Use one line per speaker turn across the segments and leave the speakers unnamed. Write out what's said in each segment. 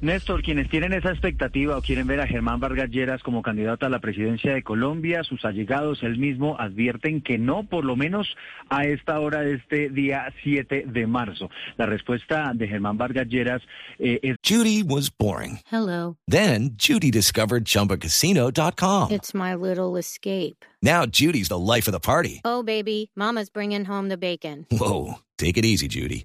Néstor, quienes tienen esa expectativa o quieren ver a Germán Vargas Lleras como candidato a la presidencia de Colombia, sus allegados, él mismo, advierten que no, por lo menos a esta hora de este día 7 de marzo. La respuesta de Germán Vargas Lleras eh, es...
Judy was boring.
Hello.
Then Judy discovered ChumbaCasino.com.
It's my little escape.
Now Judy's the life of the party.
Oh, baby, mama's bringing home the bacon.
Whoa, take it easy, Judy.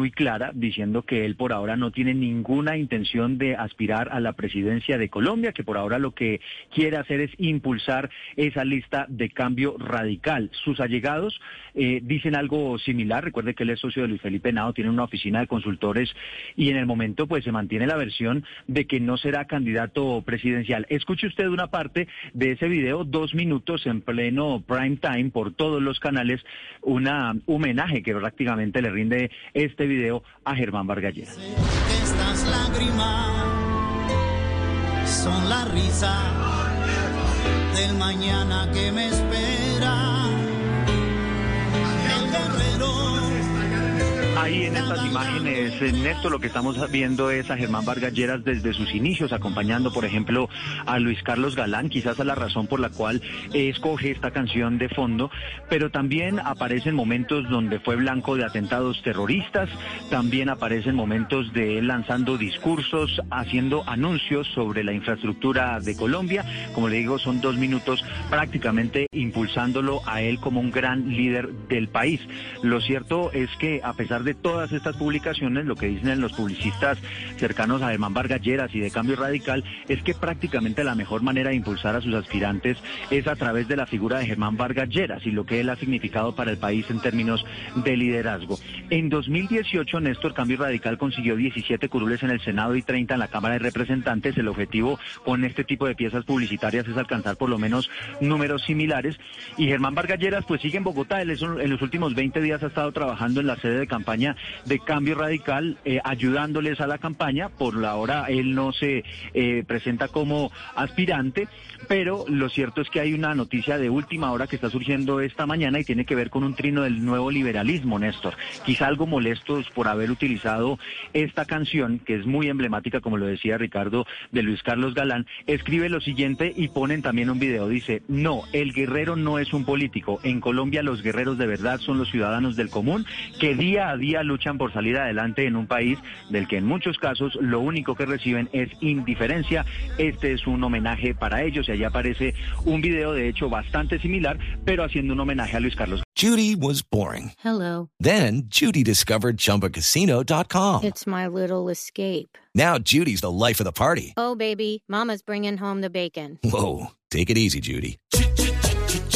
Muy clara diciendo que él por ahora no tiene ninguna intención de aspirar a la presidencia de Colombia, que por ahora lo que quiere hacer es impulsar esa lista de cambio radical. Sus allegados eh, dicen algo similar. Recuerde que él es socio de Luis Felipe Nao, tiene una oficina de consultores y en el momento pues se mantiene la versión de que no será candidato presidencial. Escuche usted una parte de ese video, dos minutos en pleno prime time por todos los canales una homenaje que prácticamente le rinde este video a Germán Vargas
Estas lágrimas son la risa del mañana que me espera.
Ahí en estas imágenes, Néstor, lo que estamos viendo es a Germán Vargas Lleras desde sus inicios, acompañando, por ejemplo, a Luis Carlos Galán, quizás a la razón por la cual escoge esta canción de fondo, pero también aparecen momentos donde fue blanco de atentados terroristas, también aparecen momentos de él lanzando discursos, haciendo anuncios sobre la infraestructura de Colombia. Como le digo, son dos minutos prácticamente impulsándolo a él como un gran líder del país. Lo cierto es que a pesar de todas estas publicaciones, lo que dicen los publicistas cercanos a Germán Vargas Lleras y de Cambio Radical es que prácticamente la mejor manera de impulsar a sus aspirantes es a través de la figura de Germán Vargas Lleras y lo que él ha significado para el país en términos de liderazgo. En 2018, Néstor Cambio Radical consiguió 17 curules en el Senado y 30 en la Cámara de Representantes. El objetivo con este tipo de piezas publicitarias es alcanzar por lo menos números similares. Y Germán Vargas Lleras pues sigue en Bogotá. Él en los últimos 20 días ha estado trabajando en la sede de campaña de cambio radical, eh, ayudándoles a la campaña. Por la hora él no se eh, presenta como aspirante, pero lo cierto es que hay una noticia de última hora que está surgiendo esta mañana y tiene que ver con un trino del nuevo liberalismo, Néstor. Quizá algo molestos por haber utilizado esta canción, que es muy emblemática, como lo decía Ricardo, de Luis Carlos Galán, escribe lo siguiente y ponen también un video. Dice, no, el guerrero no es un político. En Colombia los guerreros de verdad son los ciudadanos del común que día a día luchan por salir adelante en un país del que en muchos casos lo único que reciben es indiferencia. Este es un homenaje para ellos y allá aparece un video de hecho bastante similar, pero haciendo un homenaje a Luis Carlos.
Judy was boring.
Hello.
Then Judy discovered ChumbaCasino.com.
It's my little escape.
Now Judy's the life of the party.
Oh, baby, mama's bringing home the bacon.
Whoa, take it easy, Judy.